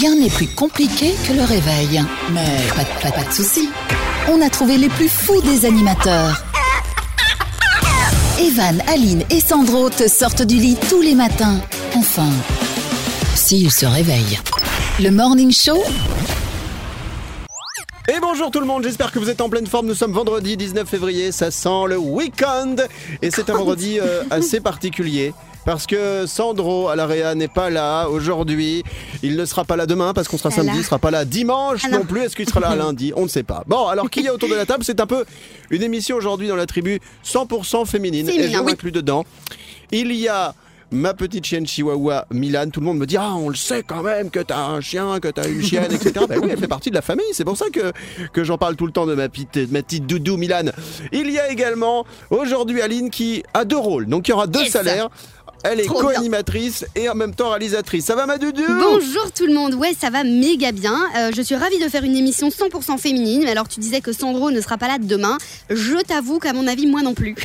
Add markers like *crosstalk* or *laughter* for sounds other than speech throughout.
Rien n'est plus compliqué que le réveil. Mais pas, de- pas, pas de soucis. On a trouvé les plus fous des animateurs. *laughs* Evan, Aline et Sandro te sortent du lit tous les matins. Enfin, s'ils se réveillent. Le Morning Show, Et bonjour tout le monde, j'espère que vous êtes en pleine forme. Nous sommes vendredi 19 février, ça sent le week-end. Et c'est un vendredi euh, *laughs* assez particulier. Parce que Sandro à l'AREA n'est pas là aujourd'hui. Il ne sera pas là demain parce qu'on sera samedi. Il ne sera pas là dimanche non. non plus. Est-ce qu'il sera là *laughs* lundi On ne sait pas. Bon, alors qui est autour de la table C'est un peu une émission aujourd'hui dans la tribu 100% féminine. Et je oui. m'inclus dedans. Il y a ma petite chienne chihuahua Milan. Tout le monde me dit Ah, on le sait quand même que t'as un chien, que t'as une chienne, etc. ben oui, elle fait partie de la famille. C'est pour ça que, que j'en parle tout le temps de ma petite, de ma petite doudou Milan. Il y a également aujourd'hui Aline qui a deux rôles. Donc il y aura deux salaires. Elle est co-animatrice et en même temps réalisatrice. Ça va ma doudou? Bonjour tout le monde, ouais ça va méga bien. Euh, je suis ravie de faire une émission 100% féminine. Mais alors tu disais que Sandro ne sera pas là demain. Je t'avoue qu'à mon avis moi non plus.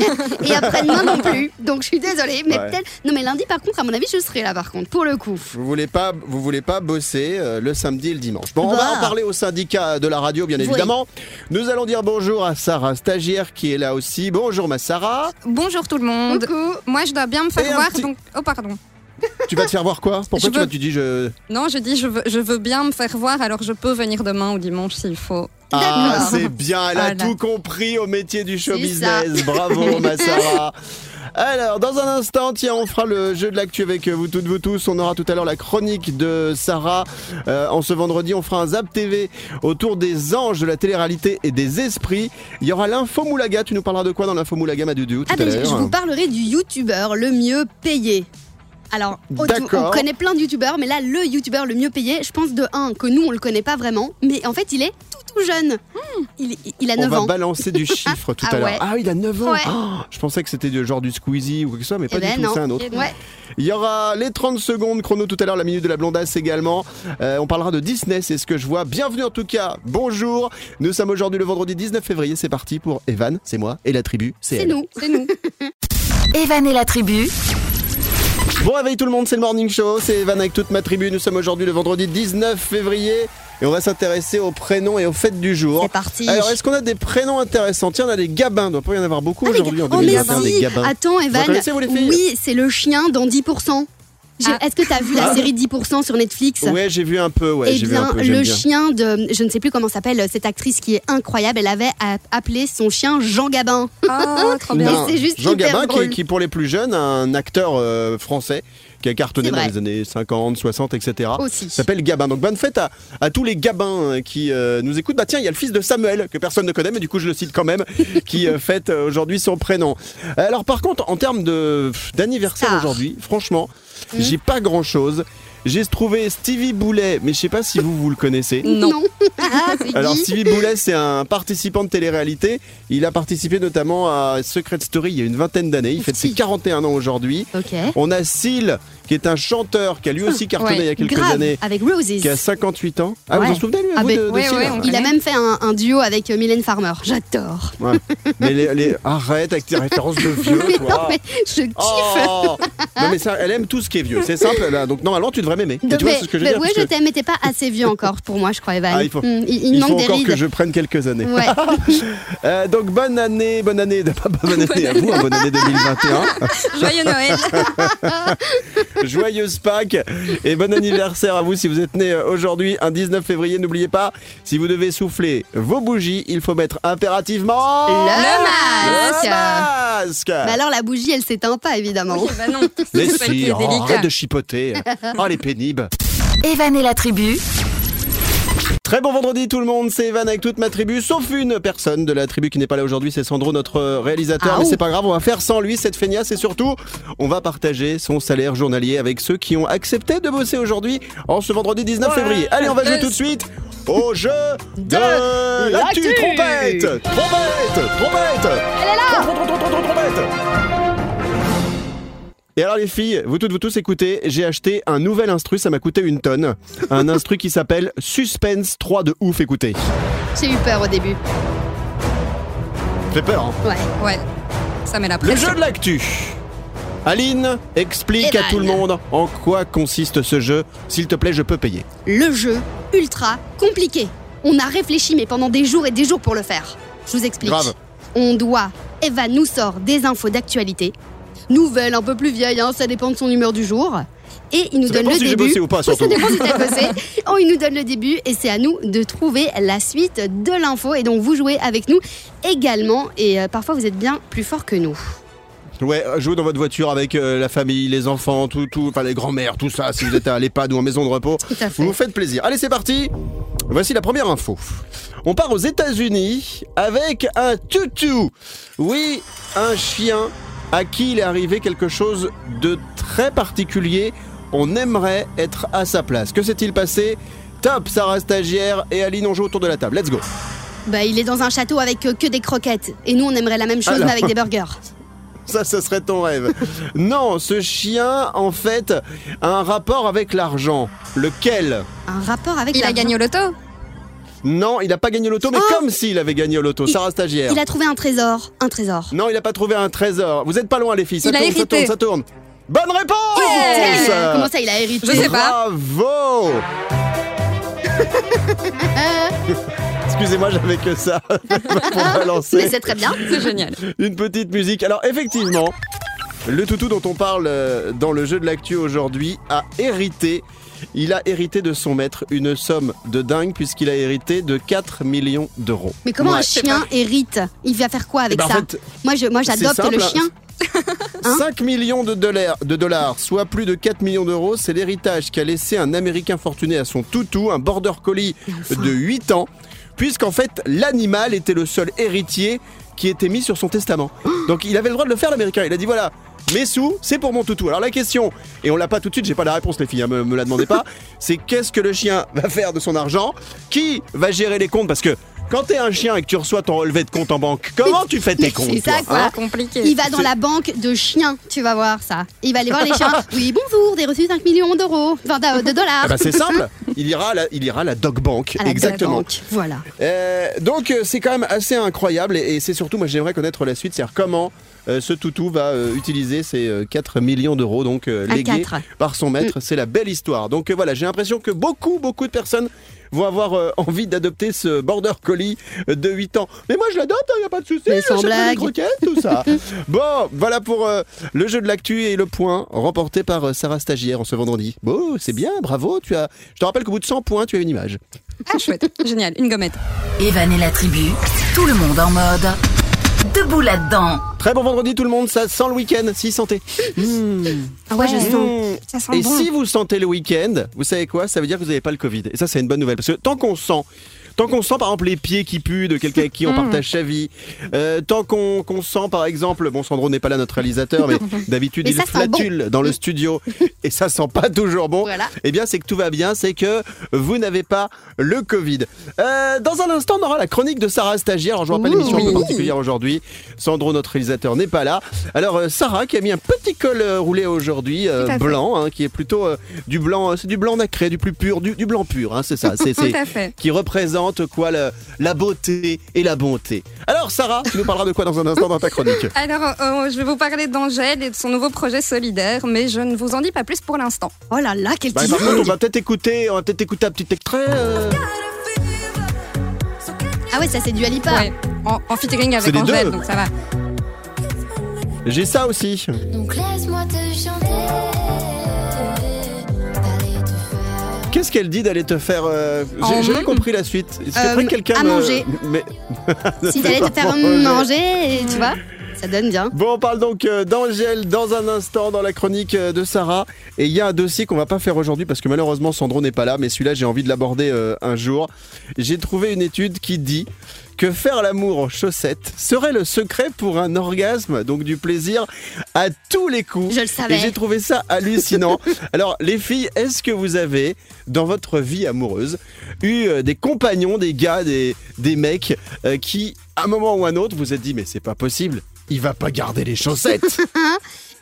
*laughs* Et après-demain non plus. Donc je suis désolée. Mais Ouais. peut-être. Non mais lundi par contre à mon avis je serai là par contre pour le coup. Vous voulez pas, vous voulez pas bosser euh, le samedi et le dimanche. Bon, on Bah. va en parler au syndicat de la radio, bien Oui. évidemment. Nous allons dire bonjour à Sarah, stagiaire, qui est là aussi. Bonjour, ma Sarah. Bonjour tout le monde. Coucou. Moi, je dois bien me faire voir. petit- Donc... Oh, pardon. Tu vas te faire voir quoi Pourquoi tu, veux- tu dis je Non, je dis je veux, je veux bien me faire voir, alors je peux venir demain ou dimanche s'il faut. Ah, c'est bien, elle a Voilà. tout compris au métier du show ça. business. Bravo, *laughs* ma Sarah. Alors, dans un instant, tiens, on fera le jeu de l'actu avec vous toutes, vous tous. On aura tout à l'heure la chronique de Sarah. Euh, en ce vendredi, on fera un Zap TV autour des anges de la télé-réalité et des esprits. Il y aura l'info Moulaga. Tu nous parleras de quoi dans l'info Moulaga, ma Doudou, tout Ah à ben je vous parlerai du youtubeur le mieux payé. Alors, on connaît plein de youtubeurs, mais là, le youtubeur le mieux payé, je pense de un que nous on le connaît pas vraiment, mais en fait il est tout tout jeune. Il, il a On 9 va ans. balancer du *laughs* chiffre tout Ah à l'heure. ouais. Ah, il a 9 ans. Ouais. Oh, je pensais que c'était du genre du Squeezie ou quelque chose, mais pas Eh ben du tout, non. c'est un autre. Ouais. Il y aura les 30 secondes chrono tout à l'heure, la minute de la blondasse également. Euh, on parlera de Disney, c'est ce que je vois. Bienvenue en tout cas, bonjour. Nous sommes aujourd'hui le vendredi 19 février, c'est parti pour Evan, c'est moi, et la tribu, c'est nous, c'est nous. *laughs* Evan et la tribu, Bon réveil tout le monde, c'est le Morning Show, c'est Evan avec toute ma tribu. Nous sommes aujourd'hui le vendredi 19 février et on va s'intéresser aux prénoms et aux fêtes du jour. C'est parti. Alors est-ce qu'on a des prénoms intéressants? Tiens, on a des gabins, il doit pas y en avoir beaucoup Ah, aujourd'hui en oh, mais 2021, des gabins. Attends, Evan. connaissez, vous, les filles? Oui, c'est le chien dans 10%. Ah. Est-ce que tu as vu la série 10% sur Netflix? Ouais, j'ai vu un peu, ouais, Eh j'ai vu un bien, peu, le bien. chien de, je ne sais plus comment s'appelle cette actrice qui est incroyable, elle avait appelé son chien Jean Gabin. Oh, *laughs* trop bien. C'est juste Jean hyper Gabin, qui, drôle. qui, pour les plus jeunes, un acteur euh, français qui a cartonné dans les années 50, 60, etc. Aussi. s'appelle Gabin. Donc bonne fête à, à tous les Gabins euh, qui euh, nous écoutent. Bah tiens, il y a le fils de Samuel que personne ne connaît, mais du coup je le cite quand même, *laughs* qui euh, fête euh, aujourd'hui son prénom. Alors par contre, en termes de d'anniversaire aujourd'hui, franchement, Hmm. j'ai pas grand chose. J'ai trouvé Stevie Boulet, mais je sais pas si vous vous le connaissez. Non. *laughs* Ah, Alors Stevie Boulet, c'est un participant de télé-réalité. Il a participé notamment à Secret Story il y a une vingtaine d'années. Il fête ses Si. 41 ans aujourd'hui. Ok. On a Seal, qui est un chanteur qui a lui aussi cartonné Ouais, il y a quelques Grave, années, avec Roses. qui a 58 ans. Ah, Ouais. vous en souvenez lui Ah vous, de, de ouais, Seal ouais, on Il a même fait un, un duo avec euh, Mylène Farmer. J'adore. Ouais. Mais les, les- arrête avec tes références de vieux, *laughs* Mais toi. non, mais je kiffe. Oh non mais ça, elle aime tout ce qui est vieux. C'est simple. Là. Donc normalement tu devrais m'aimer. Tu vois c'est ce que je veux dire. ouais, parce je t'aime, mais t'es pas assez vieux encore pour moi, je crois, Evan. Ah, il faut- Hmm, il, il il manque faut des encore rides. que je prenne quelques années. Ouais. *laughs* Euh, donc bonne année, bonne année, *laughs* pas bonne année à vous, hein, bonne année 2021. Joyeux Noël. Joyeuse Pâques et bon anniversaire à vous si vous êtes né euh, aujourd'hui, un 19 février. N'oubliez pas, si vous devez souffler vos bougies, il faut mettre impérativement Le masque. le masque. Mais alors la bougie, elle s'éteint pas évidemment. Oui, bah non. Mais si, oh, délicat. arrête de chipoter. Oh, elle est pénible. Evan et la tribu, Très bon vendredi tout le monde, c'est Evan avec toute ma tribu, sauf une personne de la tribu qui n'est pas là aujourd'hui, c'est Sandro, notre euh, réalisateur. Ah, Mais c'est pas grave, on va faire sans lui, cette feignasse, et surtout, on va partager son salaire journalier avec ceux qui ont accepté de bosser aujourd'hui, en ce vendredi 19 février. Allez, on va jouer tout de suite au *laughs* jeu de l'actu l'actu. trompette Trompette Trompette Elle est là trompette Et alors les filles, vous toutes, vous tous écoutez, j'ai acheté un nouvel instru, ça m'a coûté une tonne. Un instru qui s'appelle Suspense 3 de ouf, écoutez. J'ai eu peur au début. Fait peur, hein Ouais. Ouais. Ça met la Le pression. jeu de l'actu. Aline, explique à Evan. tout le monde en quoi consiste ce jeu. S'il te plaît, je peux payer. Le jeu ultra compliqué. On a réfléchi mais pendant des jours et des jours pour le faire. Je vous explique. Grave. On doit. Eva nous sort des infos d'actualité. Nouvelles un peu plus vieilles, hein, ça dépend de son humeur du jour. Et il nous Ça donne le si j'ai début. bossé ou pas, Ça surtout. dépend si bossé. *laughs* Oh, il nous donne le début et c'est à nous de trouver la suite de l'info. Et donc vous jouez avec nous également. Et euh, parfois vous êtes bien plus fort que nous. Ouais, jouez dans votre voiture avec euh, la famille, les enfants, tout, tout, enfin les grands-mères, tout ça. Si vous êtes à l'EHPAD ou en maison de repos, Tout à fait. vous vous faites plaisir. Allez, c'est parti. Voici la première info. On part aux États-Unis avec un toutou. Oui, un chien à qui il est arrivé quelque chose de très particulier. On aimerait être à sa place. Que s'est-il passé? Top, Sarah stagiaire et Aline, on joue autour de la table. Let's go. Bah, il est dans un château avec euh, que des croquettes. Et nous, on aimerait la même chose, Alors. mais avec des burgers. *laughs* Ça, ce serait ton rêve. non, ce chien, en fait, a un rapport avec l'argent. Lequel? Un rapport avec Il a gagné au loto Non, il n'a pas gagné au loto, mais Oh comme s'il avait gagné. Il- Sarah stagiaire. Il a trouvé un trésor. Un trésor. Non, il n'a pas trouvé un trésor. Vous êtes pas loin, les filles. Ça Il tourne, ça tourne, ça tourne. Bonne réponse Comment ça, il a hérité Je sais pas. Bravo *laughs* Excusez-moi, j'avais que ça *laughs* pour Mais balancer c'est très bien. C'est génial. une petite musique. Alors, effectivement, le toutou dont on parle euh, dans le jeu de l'actu aujourd'hui a hérité. Il a hérité de son maître une somme de dingue puisqu'il a hérité de 4 millions d'euros. Mais comment Ouais. un chien hérite? Il va faire quoi avec Eh ben, en ça? fait, Moi, je, moi, j'adopte le chien. *laughs* Hein? 5 millions de dollars, de dollars, soit plus de 4 millions d'euros, c'est l'héritage qu'a laissé un Américain fortuné à son toutou, un border collie de 8 ans, puisqu'en fait l'animal était le seul héritier qui était mis sur son testament. Donc il avait le droit de le faire l'Américain. Il a dit voilà, mes sous, c'est pour mon toutou. Alors la question, et on l'a pas tout de suite, j'ai pas la réponse les filles, hein, me, me la demandez pas, *laughs* c'est qu'est-ce que le chien va faire de son argent? Qui va gérer les comptes? Parce que quand t'es un chien et que tu reçois ton relevé de compte en banque, comment tu fais tes comptes c'est ça, quoi. hein compliqué. Il va dans la banque de chiens, tu vas voir ça. Il va aller voir les chiens. *laughs* Oui, bonjour, des reçus 5 millions d'euros, enfin de, de dollars. Ah bah c'est *laughs* simple, il ira à la, il ira à la dog bank, À la exactement. Voilà. Euh, donc euh, c'est quand même assez incroyable et, et c'est surtout, moi j'aimerais connaître la suite, c'est-à-dire comment euh, ce toutou va euh, utiliser ces euh, 4 millions d'euros donc euh, légués par son maître. C'est la belle histoire. Donc euh, voilà, j'ai l'impression que beaucoup, beaucoup de personnes vont avoir euh, envie d'adopter ce border collie de 8 ans. Mais moi je l'adopte, il n'y a pas de souci, Mais sans j'achèterai des blague. croquettes, tout ça. *laughs* bon, voilà pour euh, le jeu de l'actu et le point remporté par euh, Sarah Stagiaire en ce vendredi. Bon, c'est bien, bravo, tu as... Je te rappelle qu'au bout de 100 points, tu as une image. Ah, chouette. Génial. Une gommette. Evan et la tribu, tout le monde en mode debout là-dedans. Très bon vendredi tout le monde, ça sent le week-end, si sentez. Ah ouais, je sens. Mmh. Ça sent Et bon. si vous sentez le week-end, vous savez quoi? Ça veut dire que vous n'avez pas le Covid. Et ça, c'est une bonne nouvelle. Parce que tant qu'on sent, tant qu'on sent par exemple les pieds qui puent de quelqu'un avec qui on Mmh. partage sa vie, euh, tant qu'on sent par exemple, bon Sandro n'est pas là notre réalisateur, mais *laughs* d'habitude il sent bon. flatule dans le studio et ça sent pas toujours bon. Voilà. Eh bien, c'est que tout va bien, c'est que vous n'avez pas le Covid. Euh, dans un instant, on aura la chronique de Sarah Stagiaire. Alors, je vous rappelle Ouh, l'émission un peu oui. particulière aujourd'hui. Sandro, notre réalisateur, n'est pas là. Alors, euh, Sarah qui a mis un petit col roulé aujourd'hui, blanc, hein, qui est plutôt du blanc, c'est du blanc nacré, du plus pur, du, du blanc pur, hein, c'est ça. *laughs* C'est, qui représente quoi le- la beauté et la bonté. Alors, Sarah, tu nous parleras de quoi dans un instant dans ta chronique? Alors, euh, je vais vous parler d'Angèle et de son nouveau projet solidaire, mais je ne vous en dis pas plus pour l'instant. Oh là là, quel Bah. Par contre, on va peut-être écouter, on va peut-être écouter un petit extrait. euh. Ah ouais, ça c'est du Alipa. Ouais. En, en featuring avec Angèle, deux. donc ça va. J'ai ça aussi. Donc laisse-moi te chanter. Qu'est-ce qu'elle dit d'aller te faire euh, En- J'ai jamais compris la suite. Est-ce qu'après Euh, quelqu'un à me- manger. *laughs* Mais... *laughs* Si t'allais te faire *laughs* Manger. manger, tu vois, ça donne bien. Bon, on parle donc euh, d'Angèle dans un instant dans la chronique euh, de Sarah. Et il y a un dossier qu'on va pas faire aujourd'hui parce que malheureusement Sandro n'est pas là, mais celui-là j'ai envie de l'aborder euh, un jour. J'ai trouvé une étude qui dit que faire l'amour en chaussettes serait le secret pour un orgasme, donc du plaisir à tous les coups. Je le savais. Et j'ai trouvé ça hallucinant. *laughs* Alors, les filles, est-ce que vous avez, dans votre vie amoureuse, eu euh, des compagnons, des gars, des, des mecs euh, qui, à un moment ou un autre, vous êtes dit, mais c'est pas possible, il va pas garder les chaussettes? *laughs*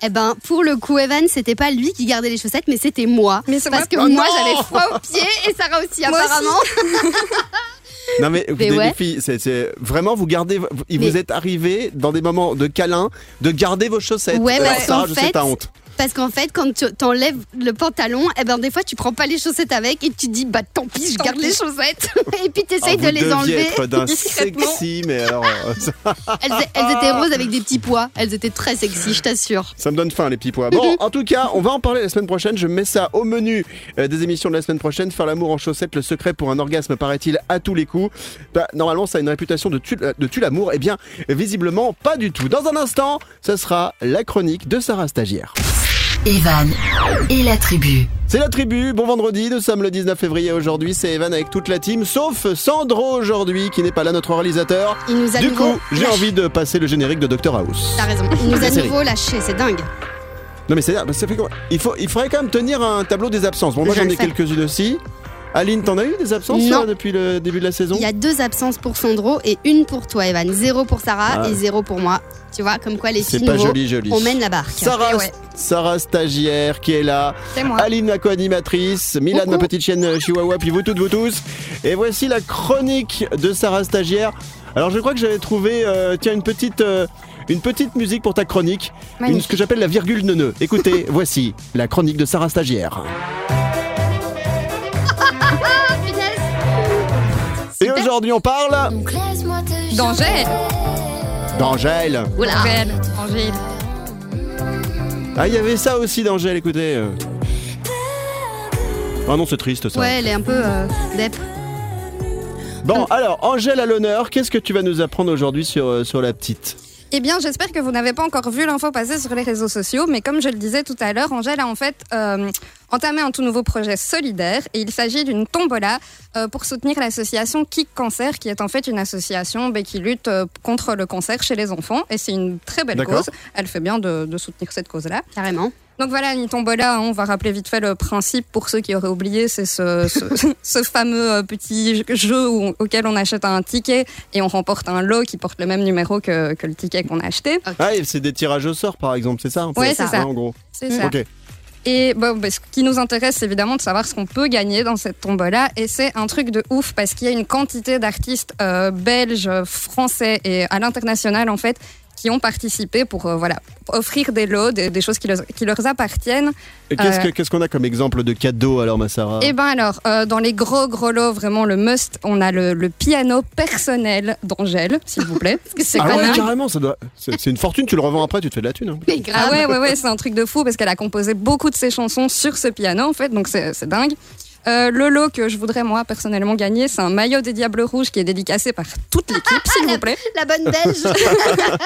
Eh ben, pour le coup, Evan, c'était pas lui qui gardait les chaussettes, mais c'était moi. Mais c'est Parce que Oh moi, non j'avais froid aux pieds et Sarah aussi, Moi aussi. *laughs* Non mais, ouais. les filles, c'est, c'est- vraiment vous gardez, vous- il Mais- vous êtes arrivé dans des moments de câlin de garder vos chaussettes. Ouais, parce fait, ta honte. Parce qu'en fait, quand tu t'enlèves le pantalon, eh ben des fois tu prends pas les chaussettes avec et tu dis bah tant pis, je Tant garde pis. les chaussettes. *laughs* et puis tu Ah, essayes vous de les enlever. être d'un discrètement. sexy, mais alors, euh, *laughs* elles étaient roses avec des petits pois. Elles étaient très sexy, je t'assure. ça me donne faim les petits pois. Bon, *laughs* en tout cas, on va en parler la semaine prochaine. Je mets ça au menu euh, des émissions de la semaine prochaine. Faire l'amour en chaussettes, le secret pour un orgasme, paraît-il, à tous les coups. Bah, normalement, ça a une réputation de tue, de tue l'amour. Eh bien, visiblement, pas du tout. Dans un instant, ce sera la chronique de Sarah Stagiaire. Evan et la tribu. C'est la tribu, bon vendredi, nous sommes le 19 février aujourd'hui, c'est Evan avec toute la team, sauf Sandro aujourd'hui qui n'est pas là, notre réalisateur. Il nous a Du nouveau coup, j'ai lâché. envie de passer le générique de Dr House. T'as raison. Il nous La a série. nouveau lâché, c'est dingue. Non mais c'est ça fait quoi? Il, faut, il faudrait quand même tenir un tableau des absences. Bon moi Je j'en le ai fais. quelques-unes aussi. Aline, t'en as eu des absences Non. toi, depuis le début de la saison Il y a deux absences pour Sandro et une pour toi, Evan. Zéro pour Sarah Ah. et zéro pour moi. Tu vois, comme quoi les filles pas joli joli. on mène la barque. Sarah, Eh ouais. Sarah stagiaire qui est là, C'est moi. Aline ma co-animatrice, Milan Coucou. ma petite chienne euh, chihuahua, puis vous toutes vous tous. Et voici la chronique de Sarah stagiaire. Alors je crois que j'avais trouvé euh, tiens une petite euh, une petite musique pour ta chronique, une, ce que j'appelle la virgule neuneu. Écoutez, *laughs* voici la chronique de Sarah stagiaire. Aujourd'hui on parle Danger d'Angèle. Angèle, Angèle. Ah il y avait ça aussi d'Angèle, écoutez. euh. Ah non c'est triste ça. Ouais, elle est un peu euh, dep. Bon, alors, Angèle à l'honneur, qu'est-ce que tu vas nous apprendre aujourd'hui sur, euh, sur la petite? Eh bien, j'espère que vous n'avez pas encore vu l'info passer sur les réseaux sociaux, mais comme je le disais tout à l'heure, Angèle a en fait euh, entamé un tout nouveau projet solidaire et il s'agit d'une tombola euh, pour soutenir l'association Kick Cancer, qui est en fait une association ben, qui lutte euh, contre le cancer chez les enfants et c'est une très belle cause. Elle fait bien de, de soutenir cette cause-là. Carrément. Donc voilà, une tombola, hein, on va rappeler vite fait le principe pour ceux qui auraient oublié, c'est ce, ce, *laughs* ce fameux euh, petit jeu où- auquel on achète un ticket et on remporte un lot qui porte le même numéro que, que le ticket qu'on a acheté. Ah, et c'est des tirages au sort, par exemple, c'est ça Ouais, c'est ça. en gros. C'est ça. Et bon, bah, ce qui nous intéresse, c'est évidemment de savoir ce qu'on peut gagner dans cette tombola. Et c'est un truc de ouf parce qu'il y a une quantité d'artistes euh, belges, français et à l'international, en fait, qui ont participé pour euh, voilà, offrir des lots, des, des choses qui leur, qui leur appartiennent. Et qu'est-ce Euh. que- qu'est-ce qu'on a comme exemple de cadeau alors, ma Sarah? Et ben alors, euh, dans les gros gros lots, vraiment le must, on a le, le piano personnel d'Angèle, s'il vous plaît. *laughs* C'est Ah quand ouais, même- carrément, ça doit. C'est c'est une fortune, tu le revends après, tu te fais de la thune. hein. Mais grave. Ah ouais, ouais, ouais, c'est un truc de fou parce qu'elle a composé beaucoup de ses chansons sur ce piano, en fait, donc c'est c'est dingue. Euh, le lot que je voudrais, moi, personnellement gagner, c'est un maillot des Diables Rouges qui est dédicacé par toute l'équipe, s'il vous *laughs* plaît. La bonne belge. *laughs*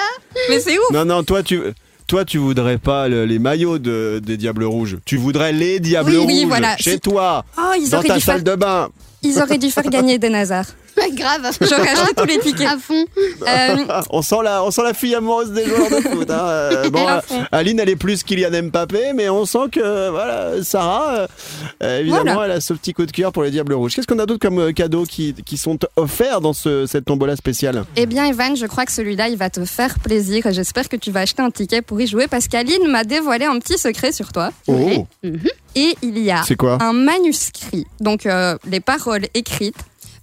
Mais c'est ouf Non, non, toi, tu. Toi, tu voudrais pas le- les maillots de- des Diables Rouges. Tu voudrais les Diables Oui, Rouges oui, voilà. chez toi, Oh, ils dans ta dû faire, salle de bain. ils auraient dû faire gagner des Nazars. *laughs* grave. J'aurais acheté tous les tickets. À fond. Euh, on sent la, on sent la fille amoureuse des joueurs de foot. hein. Euh, bon, euh. Aline, elle est plus Kylian Mbappé, mais on sent que voilà, Sarah, euh, évidemment, Voilà. elle a ce petit coup de cœur pour les Diables Rouges. Qu'est-ce qu'on a d'autre comme cadeaux qui, qui sont offerts dans ce- cette tombola spéciale? Eh bien, Evan, je crois que celui-là, il va te faire plaisir j'espère que tu vas acheter un ticket pour y jouer parce qu'Aline m'a dévoilé un petit secret sur toi. Oh, Et il y a c'est quoi? un manuscrit, donc euh, les paroles écrites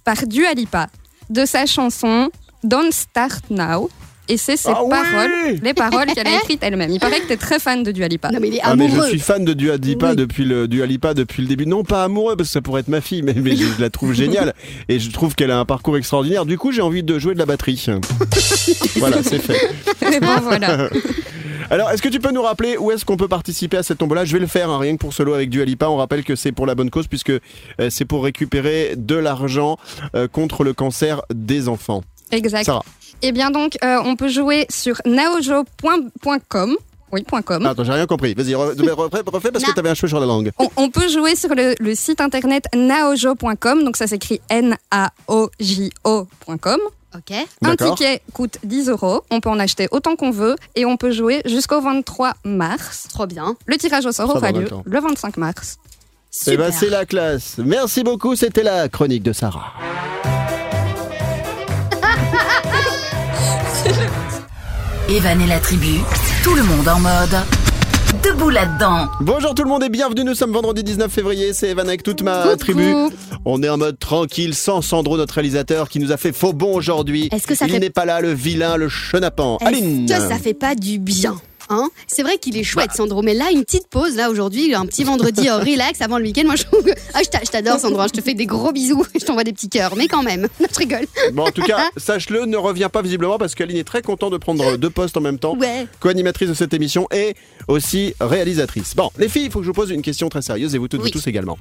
par Dua Lipa de sa chanson Don't Start Now. Et c'est ses Ah paroles, les paroles qu'elle a écrites elle-même. Il paraît que tu es très fan de Dua Lipa. Non mais il est ah mais je amoureux. suis fan de Dua Lipa Oui. depuis le Dua Lipa depuis le début. Non pas amoureux parce que ça pourrait être ma fille, mais, mais je la trouve *laughs* géniale et je trouve qu'elle a un parcours extraordinaire. Du coup, j'ai envie de jouer de la batterie. *laughs* voilà, c'est fait. *laughs* Et bon, voilà. Alors, est-ce que tu peux nous rappeler où est-ce qu'on peut participer à cette tombola? Je vais le faire, hein, rien que pour solo avec Dua Lipa. On rappelle que c'est pour la bonne cause puisque euh, c'est pour récupérer de l'argent euh, contre le cancer des enfants. Exact. Sarah. Et bien donc, euh, on peut jouer sur naojo.com. Oui, point .com. Attends, j'ai rien compris. Vas-y, re- refais, refais parce que t'avais un cheveu sur la langue. On, on peut jouer sur le, le site internet naojo.com, donc ça s'écrit N-A-O-J-O.com. Ok. Un ticket coûte 10 euros, on peut en acheter autant qu'on veut et on peut jouer jusqu'au 23 mars. Trop bien. Le tirage au sort aura lieu le 25 mars. Eh Super. ben, c'est la classe. Merci beaucoup. C'était la chronique de Sarah. Evan et la tribu, tout le monde en mode debout là-dedans. Bonjour tout le monde et bienvenue, nous sommes vendredi 19 février, c'est Evan avec toute ma Coucou. tribu. On est en mode tranquille, sans Sandro, notre réalisateur, qui nous a fait faux bon aujourd'hui. Est-ce que ça Il fait- n'est pas là, le vilain, le chenapan. Aline que ça fait pas du bien? Hein c'est vrai qu'il est chouette, Sandro, mais là, une petite pause, là, aujourd'hui, un petit vendredi euh, relax avant le week-end. Moi, je trouve que. Ah, je t'a- je t'adore, Sandro, hein, je te fais des gros bisous, *laughs* je t'envoie des petits cœurs, mais quand même, *laughs* je rigole. Bon, en tout cas, *laughs* sache-le, ne reviens pas visiblement parce qu'Aline est très content de prendre deux postes en même temps. Ouais. Co-animatrice de cette émission et aussi réalisatrice. Bon, les filles, il faut que je vous pose une question très sérieuse et vous toutes Oui. et tous également.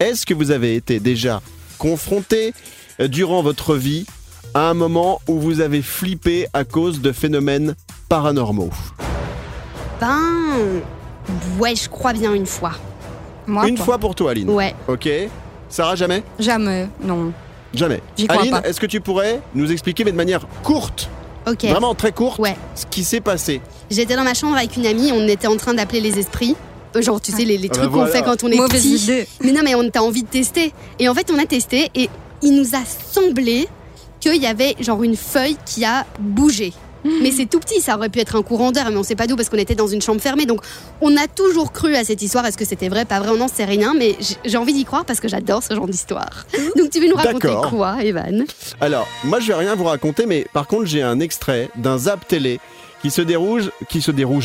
Est-ce que vous avez été déjà confronté euh, durant votre vie à un moment où vous avez flippé à cause de phénomènes paranormaux? Ben. Ouais, je crois bien une fois. Moi, Une pas. fois pour toi, Aline. Ouais. Ok. Sarah, jamais Jamais, non. Jamais. J'y crois Aline, est-ce que tu pourrais nous expliquer, mais de manière courte, Ok. vraiment très courte, Ouais. ce qui s'est passé? J'étais dans ma chambre avec une amie, on était en train d'appeler les esprits. Euh, Genre, tu sais, les, les Ah bah trucs qu'on fait quand on est Mauvaise petit. idée. Mais non, mais on t'a envie de tester. Et en fait, on a testé et il nous a semblé qu'il y avait genre une feuille qui a bougé. Mais c'est tout petit, ça aurait pu être un courant d'air, mais on sait pas d'où parce qu'on était dans une chambre fermée. Donc on a toujours cru à cette histoire. Est-ce que c'était vrai, pas vrai, on n'en sait rien. Mais j'ai envie d'y croire parce que j'adore ce genre d'histoire. Donc tu veux nous raconter quoi, Evan? Alors, moi je vais rien vous raconter, mais par contre j'ai un extrait d'un zap télé qui se déroule, qui se déroule,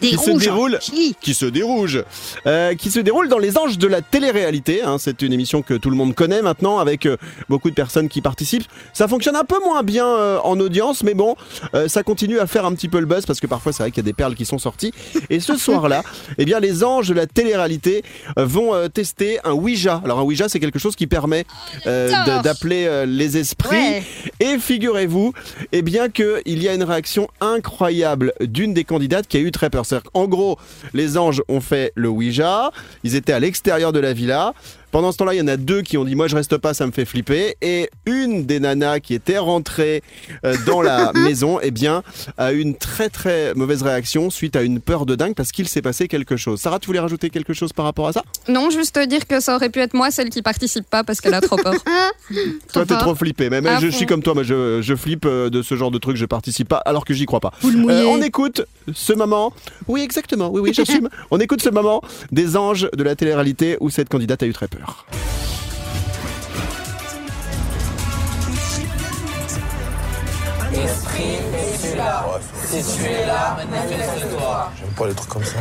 qui se déroule, qui se déroule, euh, qui se déroule dans les anges de la télé-réalité. hein. C'est une émission que tout le monde connaît maintenant, avec euh, beaucoup de personnes qui participent. Ça fonctionne un peu moins bien euh, en audience, mais bon, euh, ça continue à faire un petit peu le buzz parce que parfois c'est vrai qu'il y a des perles qui sont sorties. Et ce *laughs* soir-là, eh bien les anges de la télé-réalité euh, vont euh, tester un Ouija. Alors un Ouija, c'est quelque chose qui permet euh, de- d'appeler euh, les esprits. Ouais. Et figurez-vous, eh bien qu'il y a une réaction incroyable d'une des candidates qui a eu très peur. Qu'en gros, les anges ont fait le Ouija, ils étaient à l'extérieur de la villa. Pendant ce temps-là, il y en a deux qui ont dit moi je reste pas, ça me fait flipper. Et une des nanas qui était rentrée euh, dans la *laughs* maison, eh bien, a eu une très très mauvaise réaction suite à une peur de dingue parce qu'il s'est passé quelque chose. Sarah, tu voulais rajouter quelque chose par rapport à ça? Non, juste dire que ça aurait pu être moi celle qui participe pas parce qu'elle a trop peur. *laughs* Toi, t'es trop flippé. Mais, mais À je fond. suis comme toi, moi, je, je flippe euh, de ce genre de truc, je participe pas, alors que j'y crois pas. Euh, on écoute ce moment. Oui, exactement. Oui, oui, j'assume. *laughs* on écoute ce moment des anges de la télé-réalité où cette candidate a eu très peur. J'aime pas les trucs comme ça-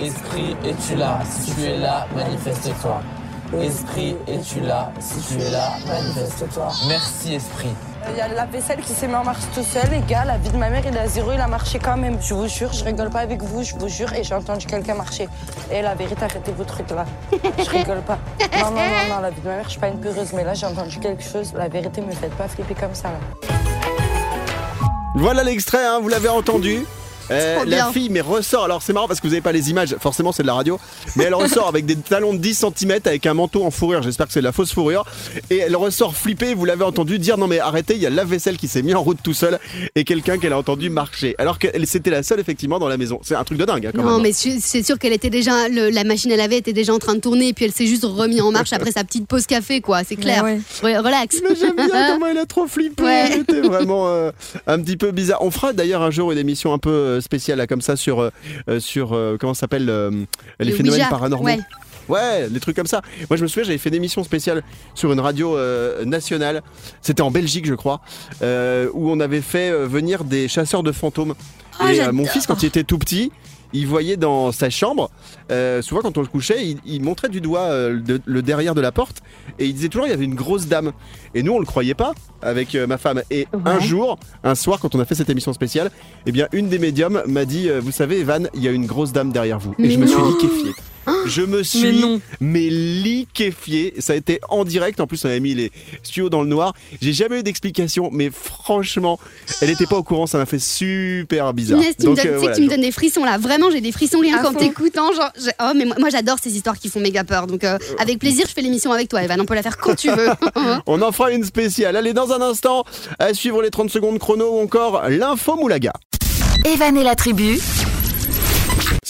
Esprit, es-tu là Si tu es là, manifeste-toi. Esprit, es-tu là Si tu es là, manifeste-toi. Merci, Esprit. Il y a la vaisselle qui s'est mis en marche tout seul, les gars. La vie de ma mère, il à zéro, il a marché quand même. Je vous jure, je rigole pas avec vous, je vous jure. Et j'ai entendu quelqu'un marcher. Et la vérité, arrêtez vos trucs là. Je rigole pas. Non, non, non, non, la vie de ma mère, je suis pas une peureuse. Mais là, j'ai entendu quelque chose. La vérité, me faites pas flipper comme ça là. Voilà l'extrait, hein, vous l'avez entendu. Euh, Trop la bien. fille mais ressort, alors c'est marrant parce que vous n'avez pas les images, forcément c'est de la radio, mais elle ressort avec des talons de 10 cm avec un manteau en fourrure, j'espère que c'est de la fausse fourrure, et elle ressort flippée, vous l'avez entendu dire non mais arrêtez, il y a la vaisselle qui s'est mis en route tout seul et quelqu'un qu'elle a entendu marcher, alors qu'elle c'était la seule effectivement dans la maison. C'est un truc de dingue hein, quand Non, même. mais c'est sûr qu'elle était déjà, le- la machine à laver était déjà en train de tourner et puis elle s'est juste remis en marche après sa petite pause café, quoi. C'est clair. Ouais. Ouais, relax. Mais j'aime bien comment elle a trop flippé. Ouais. Elle était vraiment euh, un petit peu bizarre. On fera d'ailleurs un jour une émission un peu euh, spéciale là, comme ça sur euh, euh, sur comment s'appelle les Le phénomènes Ouija. paranormaux. Ouais. Ouais, des trucs comme ça. Moi, je me souviens, j'avais fait une émission spéciale sur une radio euh, nationale. C'était en Belgique, je crois, euh, où on avait fait venir des chasseurs de fantômes. Ah, Et euh, mon fils, quand il était tout petit, il voyait dans sa chambre, euh, souvent quand on le couchait, il, il montrait du doigt euh, le, le derrière de la porte et il disait toujours il y avait une grosse dame. Et nous, on le croyait pas avec euh, ma femme. Et un jour, un soir, quand on a fait cette émission spéciale, eh bien, une des médiums m'a dit Vous savez, Evan, il y a une grosse dame derrière vous. Et Mais je me suis non. liquéfié. Je me *gasps* suis Mais non. mais liquéfié. Ça a été en direct. En plus, on avait mis les studios dans le noir. J'ai jamais eu d'explication, mais franchement, elle était pas au courant. Ça m'a fait super bizarre. Inès, tu me Donc, donnes, euh, tu sais voilà, que tu me je- donnes des frissons là. Vraiment, j'ai des frissons rien t'écoutant. Genre, j'ai- oh, mais moi, moi, j'adore ces histoires qui font méga peur. Donc, euh, avec plaisir, je fais l'émission avec toi, Evan. On peut la faire quand tu veux. *laughs* On en fera une spéciale. Allez, dans un instant, à suivre les 30 secondes chrono ou encore l'info Moulaga. Evan et la tribu,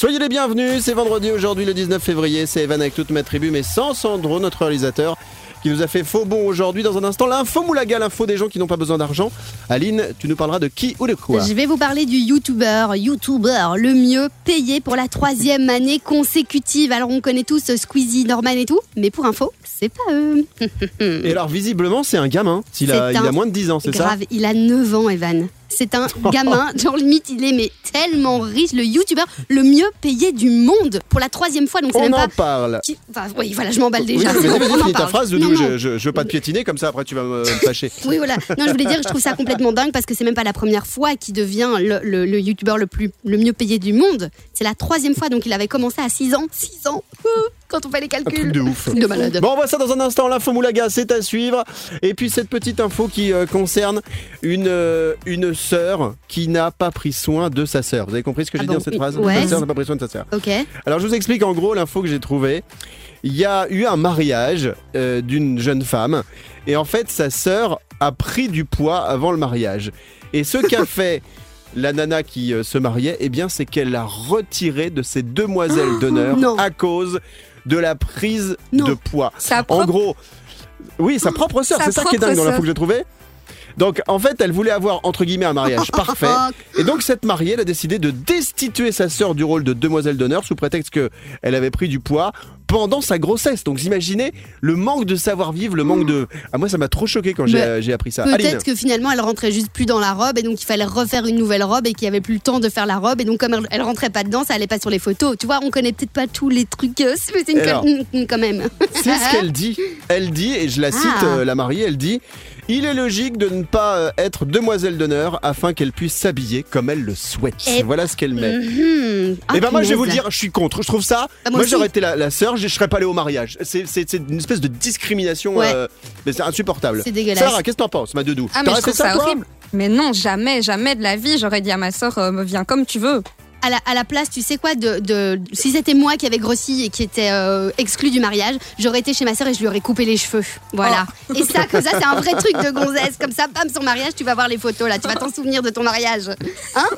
Soyez les bienvenus, c'est vendredi aujourd'hui le 19 février, c'est Evan avec toute ma tribu, mais sans Sandro, notre réalisateur, qui nous a fait faux bon aujourd'hui. Dans un instant, l'info Moulaga, l'info des gens qui n'ont pas besoin d'argent. Aline, tu nous parleras de qui ou de quoi Je vais vous parler du YouTuber, YouTuber le mieux payé pour la troisième année consécutive. Alors on connaît tous Squeezie, Norman et tout, mais pour info, c'est pas eux. *laughs* Et alors, visiblement, c'est un gamin. Il a, il moins de 10 ans, c'est ça Grave, il a 9 ans, Evan. C'est un gamin, *laughs* genre limite, il est mais tellement riche, le YouTuber le mieux payé du monde pour la troisième fois. Donc c'est On même en pas. parle. qui- Enfin, oui, voilà, je m'emballe Oui, déjà. mais on en ta parle. phrase, Non, Doudou. non. Je, je, je veux pas te piétiner, comme ça après tu vas me, fâcher. *laughs* Oui, voilà. Non, je voulais dire, je trouve ça complètement dingue parce que c'est même pas la première fois qu'il devient le, le, le youtubeur le, plus, le mieux payé du monde. C'est la troisième fois, donc il avait commencé à 6 ans. 6 ans Quand on fait les Un calculs. truc de ouf. De malade. Bon, on voit ça dans un instant. L'info Moulaga, c'est à suivre. Et puis cette petite info qui euh, concerne une, euh, une sœur qui n'a pas pris soin de sa sœur. Vous avez compris ce que Ah j'ai bon dit dans cette phrase? Ouais. Sa sœur n'a pas pris soin de sa sœur. Ok. Alors je vous explique en gros l'info que j'ai trouvée. Il y a eu un mariage euh, d'une jeune femme et en fait sa sœur a pris du poids avant le mariage. Et ce qu'a *laughs* fait la nana qui euh, se mariait, eh bien c'est qu'elle l'a retiré de ses demoiselles *gasps* d'honneur à cause de la prise Non. de poids. Sa En gros, oui, sa propre sœur, c'est ça qui est dingue dans l'info que j'ai trouvé. Donc en fait, elle voulait avoir entre guillemets un mariage *laughs* parfait. Et donc cette mariée, elle a décidé de destituer sa sœur du rôle de demoiselle d'honneur sous prétexte que elle avait pris du poids pendant sa grossesse. Donc vous imaginez le manque de savoir-vivre, le manque de... Ah moi ça m'a trop choqué quand j'ai euh, appris ça. Peut-être que finalement elle rentrait juste plus dans la robe et donc il fallait refaire une nouvelle robe et qu'il y avait plus le temps de faire la robe et donc comme elle, elle rentrait pas dedans, ça allait pas sur les photos. Tu vois, on connaît peut-être pas tous les trucs, euh, mais c'est une Alors. *laughs* quand même. c'est ce qu'elle dit. Elle dit, et je la cite, Ah. euh, la mariée, elle dit... Il est logique de ne pas euh, être demoiselle d'honneur afin qu'elle puisse s'habiller comme elle le souhaite. Et- Voilà ce qu'elle met. Mhm. Ah, Et ben moi je vais vous le dire, je suis contre. Je trouve ça. Ah, moi j'aurais été la, la sœur, je je serais pas allé au mariage. C'est une espèce de discrimination. Ouais. euh, mais c'est insupportable. C'est dégueulasse. Sarah, qu'est-ce que t'en penses, ma doudou? Ah, mais je trouve ça, horrible. Mais non, jamais, jamais de la vie. J'aurais dit à ma soeur, viens comme tu veux. À la, à la place, tu sais quoi, de, de- si c'était moi qui avais grossi et qui était euh, exclu du mariage, j'aurais été chez ma sœur et je lui aurais coupé les cheveux. Voilà. Oh. Et ça, comme ça, c'est un vrai truc de gonzesse. Comme ça, bam, son mariage, tu vas voir les photos là, tu vas t'en souvenir de ton mariage.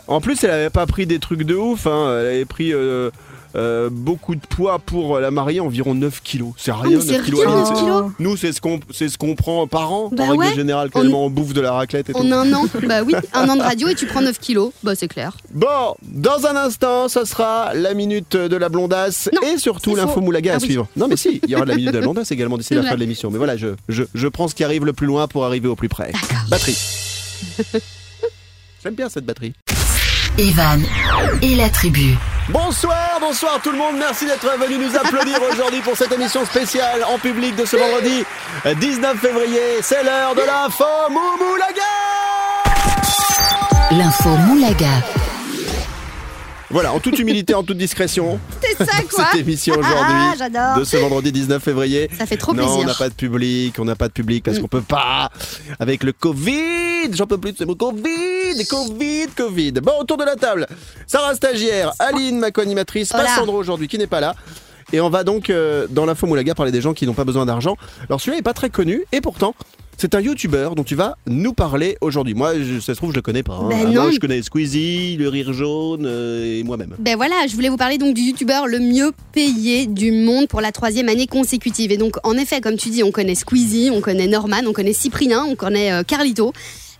En plus, elle avait pas pris des trucs de ouf. hein. Elle avait pris euh, euh, beaucoup de poids pour la mariée, environ 9 kilos. C'est rien, Ah, c'est 9 kilos. rien, Aline, 9 c'est- kilos. Nous, c'est ce qu'on c'est ce qu'on prend par an, Bah en règle ouais. générale, On- tellement on bouffe de la raclette et tout. En un an, *laughs* bah oui, un an de radio et tu prends 9 kilos, bah c'est clair. Bon, dans un instant, ça sera la minute de la blondasse Non, et surtout l'info. Moulaga à Ah oui. suivre. Non mais si, il y aura de la minute de la *laughs* blondasse également d'ici la fin de l'émission. Mais voilà, je, je, je prends ce qui arrive le plus loin pour arriver au plus près. Batterie. *laughs* J'aime bien cette batterie. Evan et la tribu. Bonsoir, bonsoir tout le monde. Merci d'être venu nous applaudir *laughs* aujourd'hui pour cette émission spéciale en public de ce vendredi euh, 19 février. C'est l'heure de l'info Moulaga L'info Moulaga. Voilà, en toute humilité, en toute discrétion, *laughs* C'est ça quoi cette émission Ah, aujourd'hui j'adore. de ce vendredi 19 février. Ça fait trop non, plaisir. on n'a pas de public, on n'a pas de public parce Mm. qu'on peut pas. Avec le Covid, j'en peux plus de ce mot Covid, Covid, Covid. Bon, autour de la table, Sarah stagiaire, Aline, ma co-animatrice, pas Hola. Sandro aujourd'hui qui n'est pas là. Et on va donc euh, dans l'info Moulaga parler des gens qui n'ont pas besoin d'argent. Alors celui-là est pas très connu et pourtant c'est un youtubeur dont tu vas nous parler aujourd'hui. Moi, je, ça se trouve, je le connais pas. hein. Ben Ah non. je connais Squeezie, le rire jaune euh, et moi-même. Ben voilà, je voulais vous parler donc du youtubeur le mieux payé du monde pour la troisième année consécutive. Et donc, en effet, comme tu dis, on connaît Squeezie, on connaît Norman, on connaît Cyprien, on connaît euh, Carlito.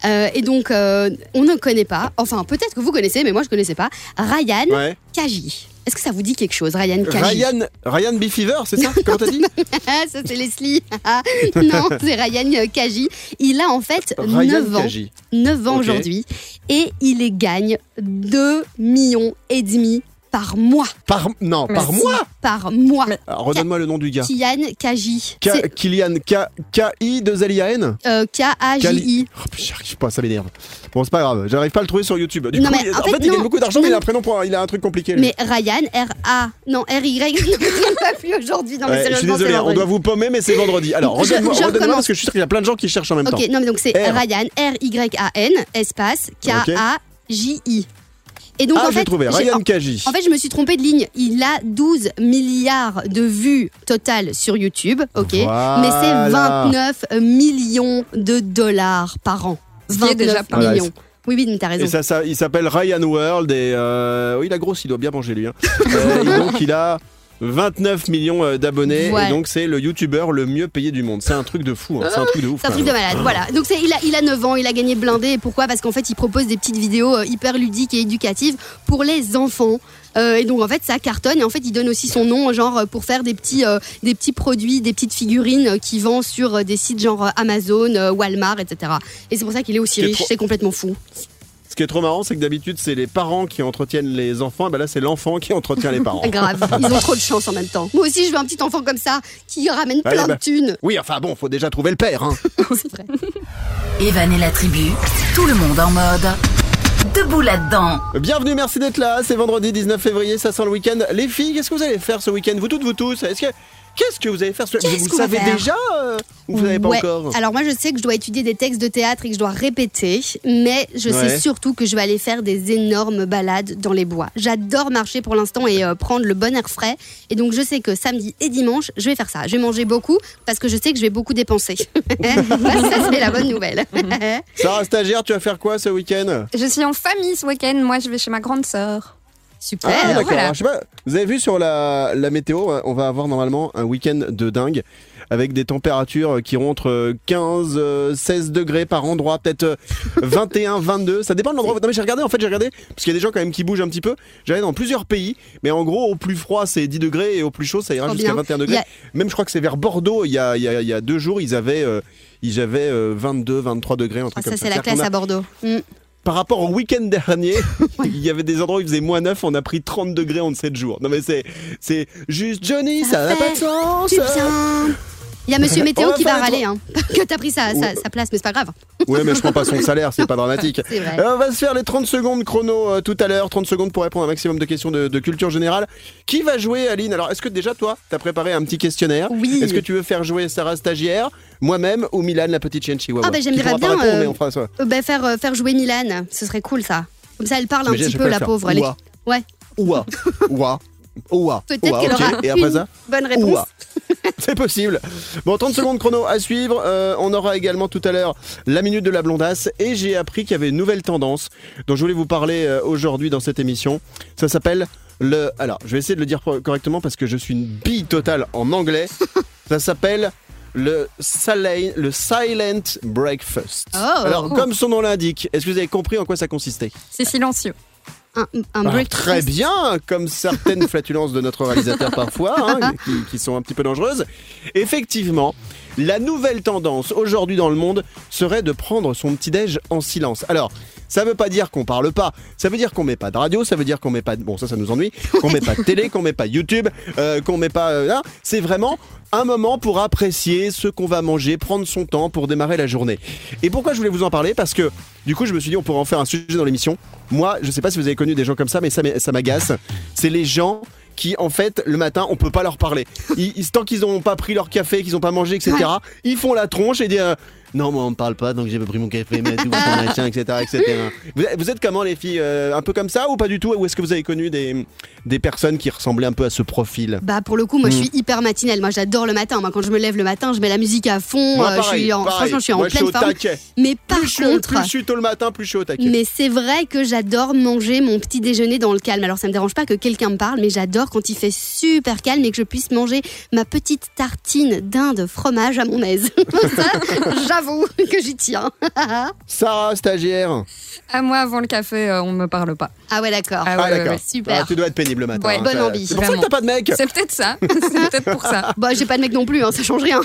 Euh, et donc, on ne connaît pas, enfin peut-être que vous connaissez, mais moi je connaissais pas, Ryan Ouais. Kaji. Est-ce que ça vous dit quelque chose, Ryan Kaji Ryan, Ryan Beefiver, c'est ça Comment t'as dit *laughs* ça c'est Leslie. *laughs* Non, c'est Ryan euh, Kaji. Il a en fait Ryan 9 ans. Kaji. 9 ans Ok. aujourd'hui. Et il gagne 2 millions et demi par mois. Par, non, par Si, mois Par mois. Alors, Redonne-moi le nom du gars. Kian Kaji. Ka- C'est, Kylian K- K-I de L-I-A-N euh, K-A-J-I. Oh, putain, J'arrive pas, ça m'énerve. Bon, c'est pas grave, j'arrive pas à le trouver sur YouTube. Du Non, coup, mais il- en en fait, fait, il non. gagne beaucoup d'argent, mais il a un prénom pour il a un truc compliqué. lui. Mais Ryan, R-A. Non, R-Y. *laughs* Je pas plus aujourd'hui. Non, mais Ouais, je suis sérieusement, désolé, on vendredi. doit vous paumer, mais c'est vendredi. *laughs* Alors, Je- redonne-moi je redonne-moi recommence. parce que je suis sûr qu'il y a plein de gens qui cherchent en même temps. Ok, non, mais donc c'est R. Ryan, R-Y-A-N, espace, K-A-J-I. Et donc, ah, en j'ai fait, trouvé, Ryan Kaji. En fait, je me suis trompée de ligne. Il a 12 milliards de vues totales sur YouTube, ok Voilà. Mais c'est 29 millions de dollars par an. Ce qui est déjà 29 pas mal. millions. Oui, oui, mais t'as raison. Et ça, ça, il s'appelle Ryan World et euh, oui, il a grossi, il doit bien manger lui. hein. *laughs* Euh, et donc il a 29 millions euh, d'abonnés Ouais. et donc c'est le youtubeur le mieux payé du monde. C'est un truc de fou, hein. c'est un truc de ouf. C'est un truc de malade, voilà. Donc il, a, il a 9 ans, il a gagné blindé. Et pourquoi? Parce qu'en fait, il propose des petites vidéos euh, hyper ludiques et éducatives pour les enfants. Euh, et donc en fait, ça cartonne. Et en fait, il donne aussi son nom, genre pour faire des petits, euh, des petits produits, des petites figurines euh, qui vend sur des sites genre Amazon, Walmart, etc. Et c'est pour ça qu'il est aussi riche. trop- C'est complètement fou. Ce qui est trop marrant, c'est que d'habitude c'est les parents qui entretiennent les enfants, et ben là c'est l'enfant qui entretient les parents. *laughs* Grave. Ils ont trop de chance en même temps. Moi aussi, je veux un petit enfant comme ça qui ramène Allez, plein bah. de thunes. Oui, enfin bon, faut déjà trouver le père. Hein. *laughs* c'est vrai. *laughs* Evan et la tribu, tout le monde en mode. Debout là-dedans. Bienvenue, merci d'être là. C'est vendredi 19 février, ça sent le week-end. Les filles, qu'est-ce que vous allez faire ce week-end Vous toutes, vous tous? Est-ce que qu'est-ce que vous allez faire ce Vous le savez faire déjà euh, ou vous savez pas Ouais. encore? Alors moi je sais que je dois étudier des textes de théâtre et que je dois répéter, mais je Ouais. sais surtout que je vais aller faire des énormes balades dans les bois. J'adore marcher pour l'instant et euh, prendre le bon air frais. Et donc je sais que samedi et dimanche, je vais faire ça. Je vais manger beaucoup parce que je sais que je vais beaucoup dépenser. *laughs* ça c'est la bonne nouvelle. Sarah stagiaire, tu vas faire quoi ce week-end? Je suis en famille ce week-end. Moi, je vais chez ma grande sœur. Super. Ah d'accord. voilà. Je sais pas. Vous avez vu sur la, la météo, euh, on va avoir normalement un week-end de dingue avec des températures qui iront entre 15, euh, 16 degrés par endroit, peut-être euh, 21, 22. *laughs* Ça dépend de l'endroit. Non mais j'ai regardé. En fait, j'ai regardé parce qu'il y a des gens quand même qui bougent un petit peu. Regardé dans plusieurs pays, mais en gros, au plus froid c'est 10 degrés et au plus chaud ça ira jusqu'à bien. 21 Il degrés. a- Même je crois que c'est vers Bordeaux. Il y a, il y a, il y a deux jours, ils avaient euh, ils avaient euh, 22, 23 degrés, un Ah, truc ça comme c'est la classe a- à Bordeaux. Mm. Par rapport au week-end dernier, *laughs* il y avait des endroits où il faisait moins 9, on a pris 30 degrés en 7 jours. Non mais c'est c'est juste Johnny, ça n'a pas de sens. Il y a Monsieur *laughs* Météo qui va râler, hein, que t'as pris sa, sa, Ouais. sa place, mais c'est pas grave. Ouais mais je prends pas son *laughs* salaire, c'est pas dramatique. Vrai. Euh, on va se faire les 30 secondes chrono euh, tout à l'heure, 30 secondes pour répondre à un maximum de questions de, de culture générale. Qui va jouer Aline? Alors est-ce que déjà toi, t'as préparé un petit questionnaire? Oui. Est-ce que tu veux faire jouer Sarah stagiaire, moi-même ou Milan la petite chienne chihuahua? Ah, bah, j'aimerais bien, répondre, euh, mais on fera ça. Bah, faire, euh, faire jouer Milan, ce serait cool ça. Comme ça, elle parle un petit peu, la pauvre. Ouah. Ouais. Ouah. *laughs* Ouah. Ouah. Peut-être qu'elle aura Et après une ça bonne réponse. *laughs* C'est possible. Bon, 30 secondes chrono à suivre. Euh, on aura également tout à l'heure la minute de la blondasse. Et j'ai appris qu'il y avait une nouvelle tendance dont je voulais vous parler euh, aujourd'hui dans cette émission. Ça s'appelle le. Alors, je vais essayer de le dire correctement parce que je suis une bille totale en anglais. *laughs* Ça s'appelle le, le Silent Breakfast. Oh. Alors, comme son nom l'indique, est-ce que vous avez compris en quoi ça consistait? C'est silencieux. Un, un ah, très bien, comme certaines *laughs* flatulences de notre réalisateur parfois, hein, *laughs* qui, qui sont un petit peu dangereuses. Effectivement, la nouvelle tendance aujourd'hui dans le monde serait de prendre son petit-déj en silence. Alors, ça veut pas dire qu'on parle pas, ça veut dire qu'on met pas de radio, ça veut dire qu'on met pas de... Bon, ça, ça nous ennuie, qu'on met pas de télé, qu'on met pas YouTube, euh, qu'on met pas... euh, là. c'est vraiment un moment pour apprécier ce qu'on va manger, prendre son temps pour démarrer la journée. Et pourquoi je voulais vous en parler? Parce que du coup, je me suis dit, on pourrait en faire un sujet dans l'émission. Moi, je sais pas si vous avez connu des gens comme ça, mais ça, ça m'agace. C'est les gens qui, en fait, le matin, on peut pas leur parler. Ils, tant qu'ils n'ont pas pris leur café, qu'ils n'ont pas mangé, etc., ils font la tronche et disent euh, Non, moi, on me parle pas, donc j'ai pas pris mon café, mais tout, mon machin, etc., etc. Vous, êtes- vous êtes comment, les filles euh, Un peu comme ça ou pas du tout Ou est-ce que vous avez connu des, des personnes qui ressemblaient un peu à ce profil? Bah pour le coup, moi je Mm. suis hyper matinelle. Moi j'adore le matin. Moi quand je me lève le matin, je mets la musique à fond. Moi, euh, pareil, je suis en, pareil. franchement, je suis en Moi, je suis pleine au forme. taquet. Mais par plus, je contre, plus je suis tôt le matin, plus je suis au taquet. mais c'est vrai que j'adore manger mon petit déjeuner dans le calme. Alors ça me dérange pas que quelqu'un me parle, mais j'adore quand il fait super calme et que je puisse manger ma petite tartine d'Inde fromage à mon aise. *laughs* ça, *laughs* que j'y tiens. *laughs* Sarah, stagiaire. À moi, avant le café, euh, on me parle pas. ah ouais d'accord. Ah Ah, ouais, ouais. Super. Ah, tu dois être pénible le matin. Ouais, hein, bonne ça- envie, C'est pour ça que t'as pas de mec. C'est peut-être ça. *laughs* C'est peut-être pour ça. Bah j'ai pas de mec non plus, hein, ça change rien.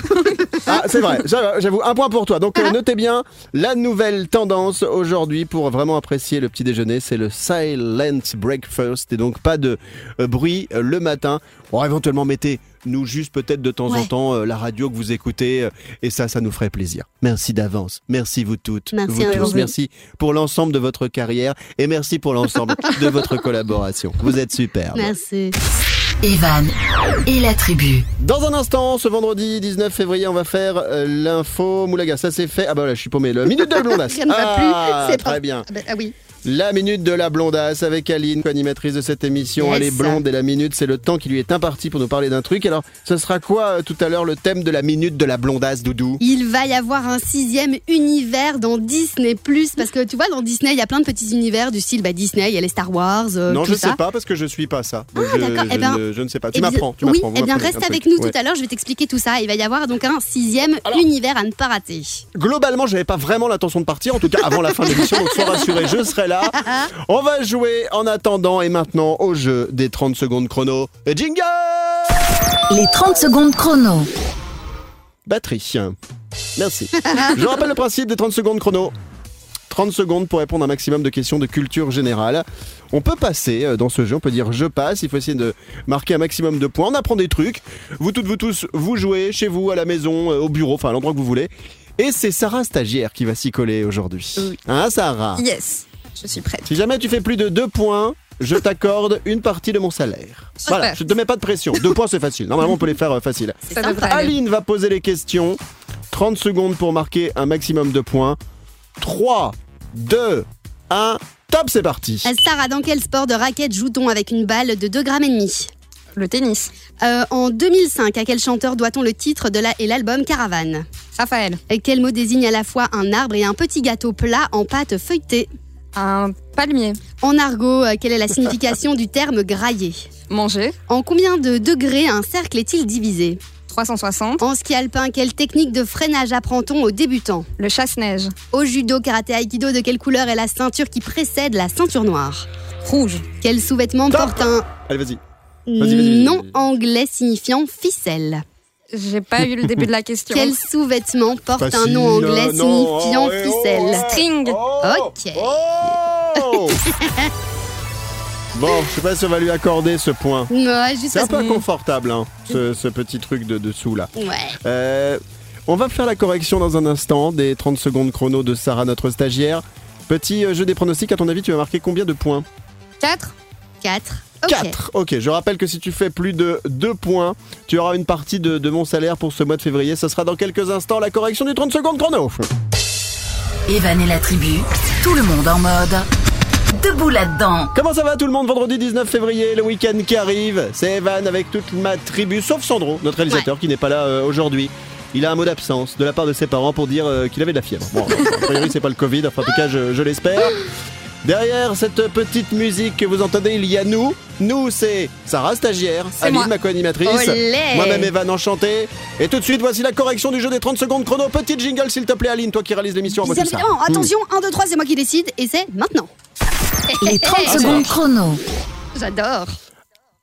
Ah, c'est vrai, j'avoue, j'avoue, un point pour toi. Donc, euh, notez bien, la nouvelle tendance aujourd'hui pour vraiment apprécier le petit déjeuner, c'est le silent breakfast. Et donc, pas de euh, bruit euh, le matin. Bon, éventuellement, mettez nous juste peut-être de temps en temps euh, la radio que vous écoutez euh, et ça ça nous ferait plaisir. Merci d'avance. Merci vous toutes, Merci vous à tous. vous. Merci pour l'ensemble de votre carrière et merci pour l'ensemble de votre *laughs* collaboration. Vous êtes super. Merci. Evan et la tribu. Dans un instant, ce vendredi 19 février, on va faire euh, l'info Moulaga. Ça c'est fait. Ah bah voilà, je suis paumé. Le minute de la blondasse. *laughs* Rien ne va ah, plus. C'est très pas- bien. Ah, bah, ah oui. La minute de la blondasse avec Aline, co-animatrice de cette émission. Yes. Elle est blonde et la minute, c'est le temps qui lui est imparti pour nous parler d'un truc. Alors, ce sera quoi euh, tout à l'heure le thème de la minute de la blondasse, Doudou? Il va y avoir un sixième univers dans Disney Plus parce que tu vois dans Disney il y a plein de petits univers du style bah, Disney, il y a les Star Wars, euh, Non, tout je ça. sais pas parce que je suis pas ça. Ah, je, d'accord. je Eh ben, ne, je ne sais pas. Tu Eh m'apprends, tu oui, vous eh bien reste avec nous Ouais. tout à l'heure, je vais t'expliquer tout ça. Il va y avoir donc un sixième univers à ne pas rater. Globalement, j'avais pas vraiment l'intention de partir, en tout cas avant la fin de l'émission, donc sois rassuré, je serai là. *laughs* On va jouer en attendant et maintenant au jeu des 30 secondes chrono. Et jingle Les 30 secondes chrono. Batterie. Merci. Je rappelle le principe des 30 secondes chrono. 30 secondes pour répondre à un maximum de questions de culture générale. On peut passer euh, dans ce jeu, on peut dire je passe, il faut essayer de marquer un maximum de points, on apprend des trucs. Vous toutes, vous tous, vous jouez chez vous, à la maison, euh, au bureau, enfin à l'endroit que vous voulez. Et c'est Sarah Stagiaire qui va s'y coller aujourd'hui. Oui. Hein Sarah? Yes, je suis prête. Si jamais tu fais plus de 2 points, je t'accorde une partie de mon salaire. Voilà, je te mets pas de pression. 2 points c'est facile. Normalement on peut les faire euh, facile. Ça. Aline va poser les questions. 30 secondes pour marquer un maximum de points. 3, 2, 1, top, c'est parti. Euh, Sarah, dans quel sport de raquette joue-t-on avec une balle de 2 grammes et demi? Le tennis. Euh, En 2005, à quel chanteur doit-on le titre de la et l'album Caravane? Raphaël. Et Quel mot désigne à la fois un arbre et un petit gâteau plat en pâte feuilletée? Un palmier. En argot, euh, quelle est la signification du terme grailler? Manger. En combien de degrés un cercle est-il divisé? 360. En ski alpin, quelle technique de freinage apprend-on aux débutants? Le chasse-neige. Au judo, karaté, aikido, de quelle couleur est la ceinture qui précède la ceinture noire? Rouge. Quel sous-vêtement porte un Allez, vas-y. Vas-y, vas-y. nom anglais signifiant ficelle? J'ai pas eu le début de la *laughs* question. Quel sous-vêtement porte un nom anglais euh, non, signifiant oh, eh, oh, ficelle String. Ok. Oh Bon, je sais pas si on va lui accorder ce point. Ouais, juste C'est un peu inconfortable, hein, ce, ce petit truc de dessous là. Ouais. Euh, on va faire la correction dans un instant des 30 secondes chrono de Sarah, notre stagiaire. Petit euh, jeu des pronostics, à ton avis, tu vas marquer combien de points? 4. 4. Ok. 4. Ok, je rappelle que si tu fais plus de 2 points, tu auras une partie de, de mon salaire pour ce mois de février. Ce sera dans quelques instants la correction du 30 secondes chrono. Evan et la tribu, tout le monde en mode. Debout là-dedans. Comment ça va tout le monde? Vendredi 19 février, le week-end qui arrive. C'est Evan avec toute ma tribu, sauf Sandro, notre réalisateur qui n'est pas là euh, aujourd'hui. Il a un mot d'absence de la part de ses parents pour dire euh, qu'il avait de la fièvre. Bon, a priori c'est pas le Covid, enfin en tout cas je, je l'espère. Derrière cette petite musique que vous entendez, il y a nous. Nous, c'est Sarah, stagiaire, Aline, moi. ma co-animatrice, moi-même Evan, enchanté. Et tout de suite, voici la correction du jeu des 30 secondes chrono. Petite jingle, s'il te plaît, Aline, toi qui réalises l'émission, évidemment, attention, 1, 2, 3, c'est moi qui décide et c'est maintenant. *laughs* Les 30 ça *laughs* secondes chrono. J'adore.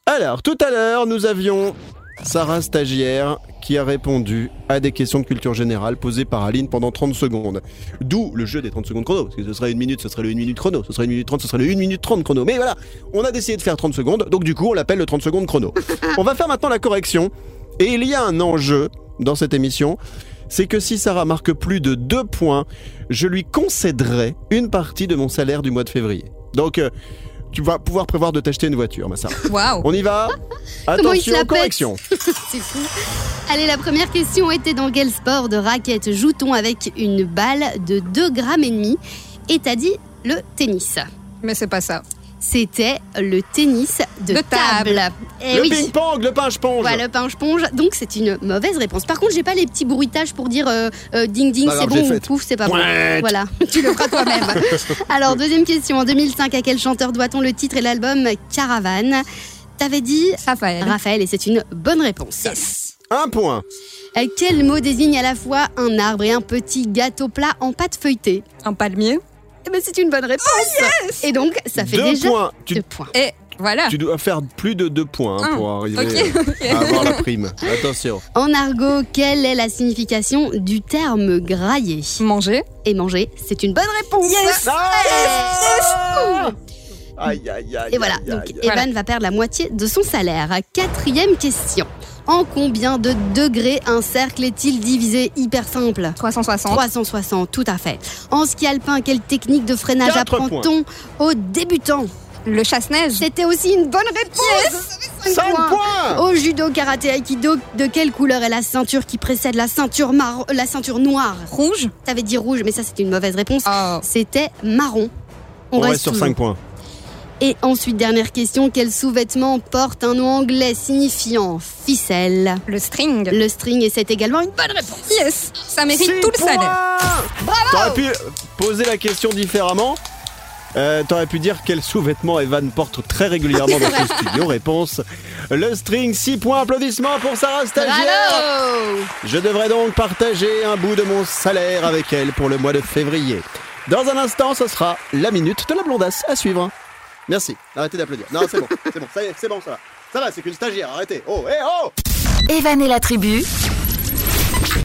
Alors, tout à l'heure, nous avions Sarah Stagiaire qui a répondu à des questions de culture générale posées par Aline pendant 30 secondes. D'où le jeu des 30 secondes chrono. Parce que ce serait une minute, ce serait le 1 minute chrono. Ce serait une minute 30, ce serait le 1 minute 30 chrono. Mais voilà, on a décidé de faire 30 secondes. Donc du coup, on l'appelle le 30 secondes chrono. *laughs* on va faire maintenant la correction. Et il y a un enjeu dans cette émission. C'est que si Sarah marque plus de 2 points, je lui concéderai une partie de mon salaire du mois de février. Donc, euh, tu vas pouvoir prévoir de t'acheter une voiture, ma Sarah. Waouh. On y va *laughs* il Attention, la pète correction. *laughs* C'est fou. Allez, la première question était dans quel sport de raquette joue-t-on avec une balle de 2 grammes et demi? Et t'as dit le tennis. Mais c'est pas ça. C'était le tennis de, De table. Eh le oui. ping-pong, le pinche-ponge. Voilà, le pinche-ponge. Donc c'est une mauvaise réponse. Par contre, j'ai pas les petits bruitages pour dire euh, euh, ding ding, Pas c'est bon ou pouf, c'est pas bon. Voilà, *laughs* tu le feras toi-même. *laughs* Alors, deuxième question. En 2005, à quel chanteur doit-on le titre et l'album Caravane T'avais dit Raphaël. Raphaël et c'est une bonne réponse. Un point. Euh, Quel mot désigne à la fois un arbre et un petit gâteau plat en pâte feuilletée? Un palmier. Eh ben, c'est une bonne réponse. et donc, ça fait Deux déjà points. Tu, deux points. Et voilà. tu dois faire plus de deux points hein, Un. pour arriver à *laughs* avoir la prime. Attention. En argot, quelle est la signification du terme grailler? Manger. Et manger, c'est une bonne réponse. Ah Aïe, aïe, aïe. Et voilà, aïe, donc aïe. Evan va perdre la moitié de son salaire. Quatrième question. En combien de degrés un cercle est-il divisé Hyper simple. 360. 360, tout à fait. En ski alpin, quelle technique de freinage apprend-on aux débutants Le chasse-neige. C'était aussi une bonne réponse Cinq Cinq points. Au judo, karaté, aikido, de quelle couleur est la ceinture qui précède la ceinture, mar- la ceinture noire Rouge. T'avais dit rouge, mais ça c'était une mauvaise réponse. Oh. C'était marron. On, reste, reste sur toujours. 5 points. Et ensuite, dernière question, quel sous-vêtement porte un nom anglais signifiant ficelle? Le string. Le string, et c'est également une bonne réponse. Yes, ça mérite Six tout le points salaire. T'aurais pu poser la question différemment. Euh, T'aurais pu dire quel sous-vêtement Evan porte très régulièrement dans *laughs* ce studio. Réponse le string. 6 points. Applaudissements pour Sarah Stagiaire. Bravo Je devrais donc partager un bout de mon salaire avec elle pour le mois de février. Dans un instant, ce sera la minute de la blondasse à suivre. Merci. Arrêtez d'applaudir. Non, c'est bon. C'est bon. Ça y est, c'est bon, ça va. Ça va, c'est qu'une stagiaire. Arrêtez. Oh, hé, oh Evan et la tribu,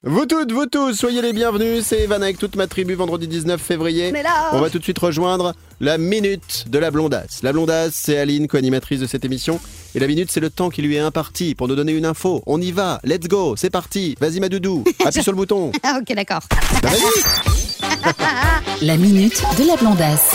Vous toutes, vous tous, soyez les bienvenus. C'est Evan avec toute ma tribu vendredi 19 février. Mais là On va tout de suite rejoindre la minute de la blondasse. La blondasse, c'est Aline, co-animatrice de cette émission. Et la minute, c'est le temps qui lui est imparti pour nous donner une info. On y va, let's go, c'est parti. Vas-y, ma doudou, *laughs* appuie sur le bouton. Ah ok, d'accord. Bah, vas-y. *laughs* la minute de la blondasse.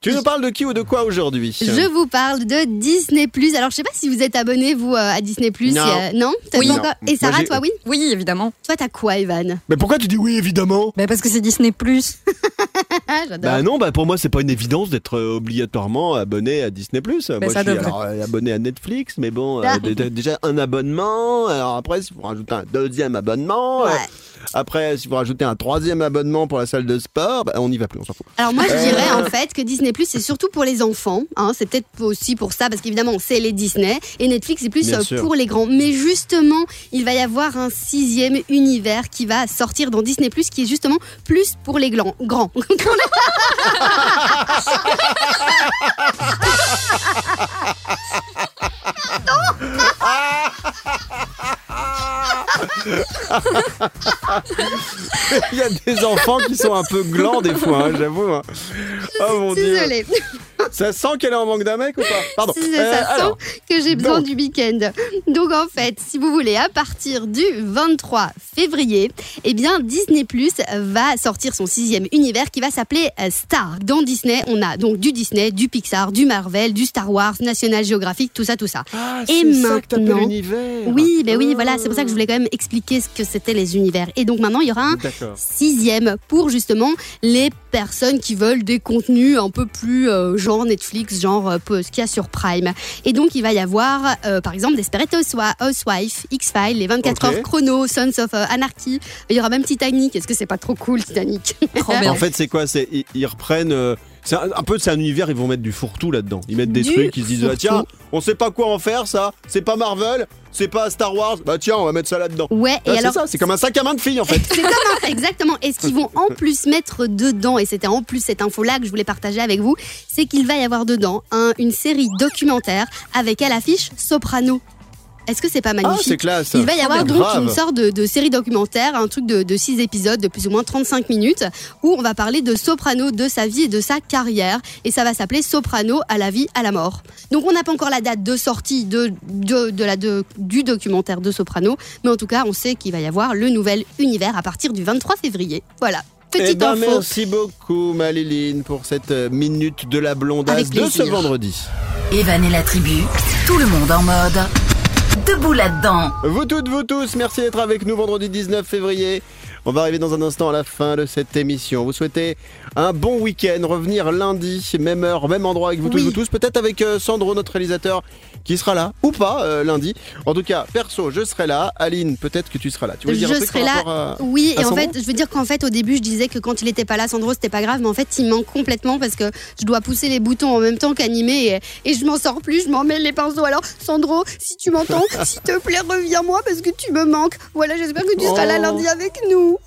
Tu nous parles de qui ou de quoi aujourd'hui? Je vous parle de Disney+. Alors, je sais pas si vous êtes abonné, vous, euh, à Disney+. Non. euh, non? Oui. Et Sarah, toi, oui Oui, évidemment. Toi, t'as quoi, Evan? Mais pourquoi tu dis oui, évidemment? Bah parce que c'est Disney+. *laughs* Ah, j'adore. Bah non, bah pour moi c'est pas une évidence d'être euh, obligatoirement abonné à Disney+. moi ça je suis devrait. alors, euh, abonné à Netflix, mais bon, euh, Ah. d- d- déjà un abonnement, alors après il faut rajouter un deuxième abonnement, euh, Ouais. après il faut rajouter un troisième abonnement pour la salle de sport, bah, on y va plus, on s'en fout. Alors moi je dirais en fait que Disney Plus c'est surtout pour les enfants, hein, c'est peut-être aussi pour ça parce qu'évidemment c'est les Disney et Netflix c'est plus euh, pour les grands. Mais justement il va y avoir un sixième univers qui va sortir dans Disney Plus qui est justement plus pour les glands, grands. *laughs* *laughs* *laughs* Il y a des enfants qui sont un peu glands des fois, hein, j'avoue. hein. Oh mon dieu. Désolée. Ça sent qu'elle est en manque d'un mec ou pas? Pardon. Si Euh, ça sent alors, que j'ai besoin donc. du week-end. Donc en fait, si vous voulez, à partir du 23 février, eh bien Disney Plus va sortir son sixième univers qui va s'appeler euh, Star. Dans Disney, on a donc du Disney, du Pixar, du Marvel, du Star Wars, National Geographic, tout ça, tout ça. Ah, Et c'est ça que maintenant- univers. Oui, ben oui, voilà, c'est pour ça que je voulais quand même expliquer ce que c'était les univers. Et donc maintenant, il y aura un sixième pour justement les personnes qui veulent des contenus un peu plus euh, genre Netflix, genre euh, ce qu'il y a sur Prime. Et donc il va y avoir euh, par exemple Desperate Housewi- Housewives, X-Files, les 24 Ok. heures chrono, Sons of Anarchy. Il y aura même Titanic. Est-ce que c'est pas trop cool Titanic? *laughs* En fait, c'est quoi? C'est ils, ils reprennent. C'est un, un peu c'est un univers. Ils vont mettre du fourre-tout là-dedans. Ils mettent des Du trucs. Ils se disent ah, tiens, on sait pas quoi en faire ça. C'est pas Marvel. C'est pas Star Wars. Bah tiens, on va mettre ça là-dedans. Ouais, Ah, et c'est alors ça. C'est comme un sac à main de filles en fait. *laughs* C'est comme un- exactement. Et ce qu'ils vont en plus mettre dedans, et c'était en plus cette info-là que je voulais partager avec vous, c'est qu'il va y avoir dedans un- une série documentaire avec à l'affiche Soprano. Est-ce que c'est pas Ah, magnifique c'est classe. Il va y avoir Ah, donc grave. une sorte de, de série documentaire, un truc de, de 6 épisodes de plus ou moins 35 minutes, où on va parler de Soprano, de sa vie et de sa carrière. Et ça va s'appeler Soprano à la vie, à la mort. Donc on n'a pas encore la date de sortie de, de, de la, de- du documentaire de Soprano, mais en tout cas on sait qu'il va y avoir le nouvel univers à partir du 23 février. Voilà. Eh Petite ben, info. merci beaucoup, Maliline, pour cette euh, minute de la blondasse de ce vendredi. Evan et la tribu, tout le monde en mode. Debout là-dedans. Vous toutes, vous tous, merci d'être avec nous vendredi 19 février. On va arriver dans un instant à la fin de cette émission. Vous souhaitez un bon week-end, revenir lundi, même heure, même endroit avec vous tous, vous tous, peut-être avec euh, Sandro, notre réalisateur, qui sera là, ou pas, euh, lundi. En tout cas, perso, je serai là. Aline, peut-être que tu seras là. Tu voulais dire un je truc serai là. à- Oui, à et en fait, je veux dire qu'en fait, au début, je disais que quand il était pas là, Sandro, c'était pas grave, mais en fait, il manque complètement parce que je dois pousser les boutons en même temps qu'animer et, et je m'en sors plus, je m'en mêle les pinceaux. Alors, Sandro, si tu m'entends, *laughs* s'il te plaît, reviens-moi parce que tu me manques. Voilà, j'espère que tu seras là Oh. lundi avec nous.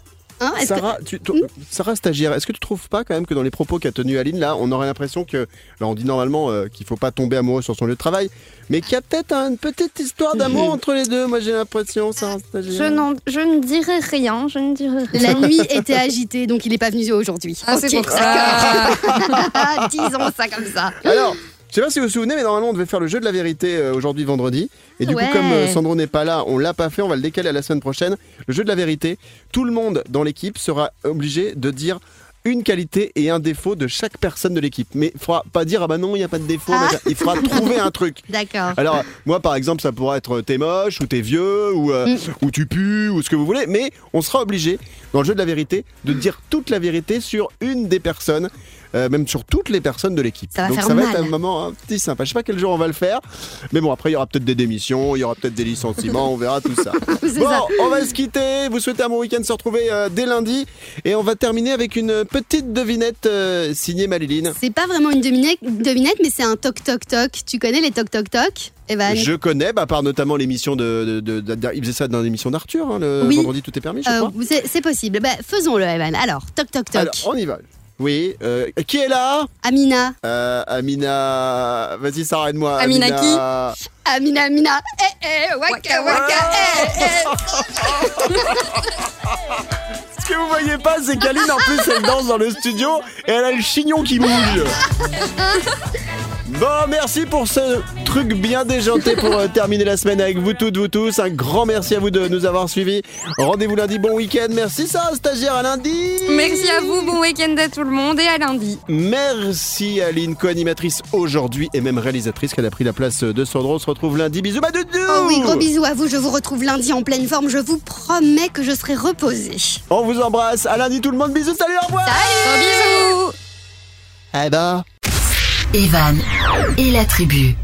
Hein, est-ce que- Sarah, tu- tu- Sarah stagiaire, est-ce que tu trouves pas quand même que dans les propos qu'a tenu Aline là, on aurait l'impression que, là on dit normalement euh, qu'il faut pas tomber amoureux sur son lieu de travail, mais qu'il y a peut-être une petite histoire d'amour *laughs* entre les deux. Moi j'ai l'impression, Sarah stagiaire. Je, n'en- je ne dirai rien, je ne dirai rien. La nuit *laughs* était agitée, donc il n'est pas venu aujourd'hui. Ah, c'est pour ça. d'accord. *laughs* Disons ça comme ça. Alors, je sais pas si vous vous souvenez, mais normalement on devait faire le jeu de la vérité euh, aujourd'hui vendredi. Et du Ouais. coup, comme euh, Sandro n'est pas là, on l'a pas fait, on va le décaler à la semaine prochaine. Le jeu de la vérité, tout le monde dans l'équipe sera obligé de dire une qualité et un défaut de chaque personne de l'équipe. Mais il faudra pas dire ah bah non, il n'y a pas de défaut. Ah. machin. Il faudra trouver un truc. *laughs* D'accord. Alors, moi, par exemple, ça pourrait être t'es moche, ou t'es vieux, ou, euh, Mm. ou tu pues, ou ce que vous voulez, mais on sera obligé, dans le jeu de la vérité, de dire toute la vérité sur une des personnes euh, même sur toutes les personnes de l'équipe. Ça va Donc faire ça va mal. être un moment un petit sympa. Je sais pas quel jour on va le faire, mais bon après il y aura peut-être des démissions, il y aura peut-être des licenciements, on verra tout ça. *laughs* Bon, ça. on va se quitter. Vous souhaitez un bon week-end se retrouver euh, dès lundi et on va terminer avec une petite devinette euh, signée Maléline. C'est pas vraiment une devinette, devinette mais c'est un toc toc toc. Tu connais les toc toc toc Evan? Je connais, bah, par notamment l'émission de, de, de- de- Il faisait ça dans l'émission d'Arthur, hein, le Oui. vendredi tout est permis, je Euh, crois. c'est c'est possible. Bah, Faisons-le, Evan. Alors, toc toc toc. Alors, on y va. Oui, euh, qui est là? Amina. Euh, Amina. Vas-y, Sarah, aide-moi. Amina Amina. Amina, Amina. Eh, eh, waka, waka, eh, eh. *laughs* Ce que vous voyez pas, c'est qu'Aline, en plus, elle danse dans le studio et elle a le chignon qui bouge. *laughs* Bon, merci pour ce truc bien déjanté pour euh, terminer la semaine avec vous toutes, vous tous. Un grand merci à vous de nous avoir suivis. Rendez-vous lundi, bon week-end. Merci Sarah, stagiaire, à lundi. Merci à vous, bon week-end à tout le monde et à lundi. Merci Aline, co-animatrice aujourd'hui et même réalisatrice qui a pris la place de Sandro. On se retrouve lundi. Bisous, ma doudou Oh oui, gros bisous à vous. Je vous retrouve lundi en pleine forme. Je vous promets que je serai reposée. On vous embrasse. À lundi tout le monde. Bisous, salut, au revoir. Gros bisous Eh ben. Evan et la tribu.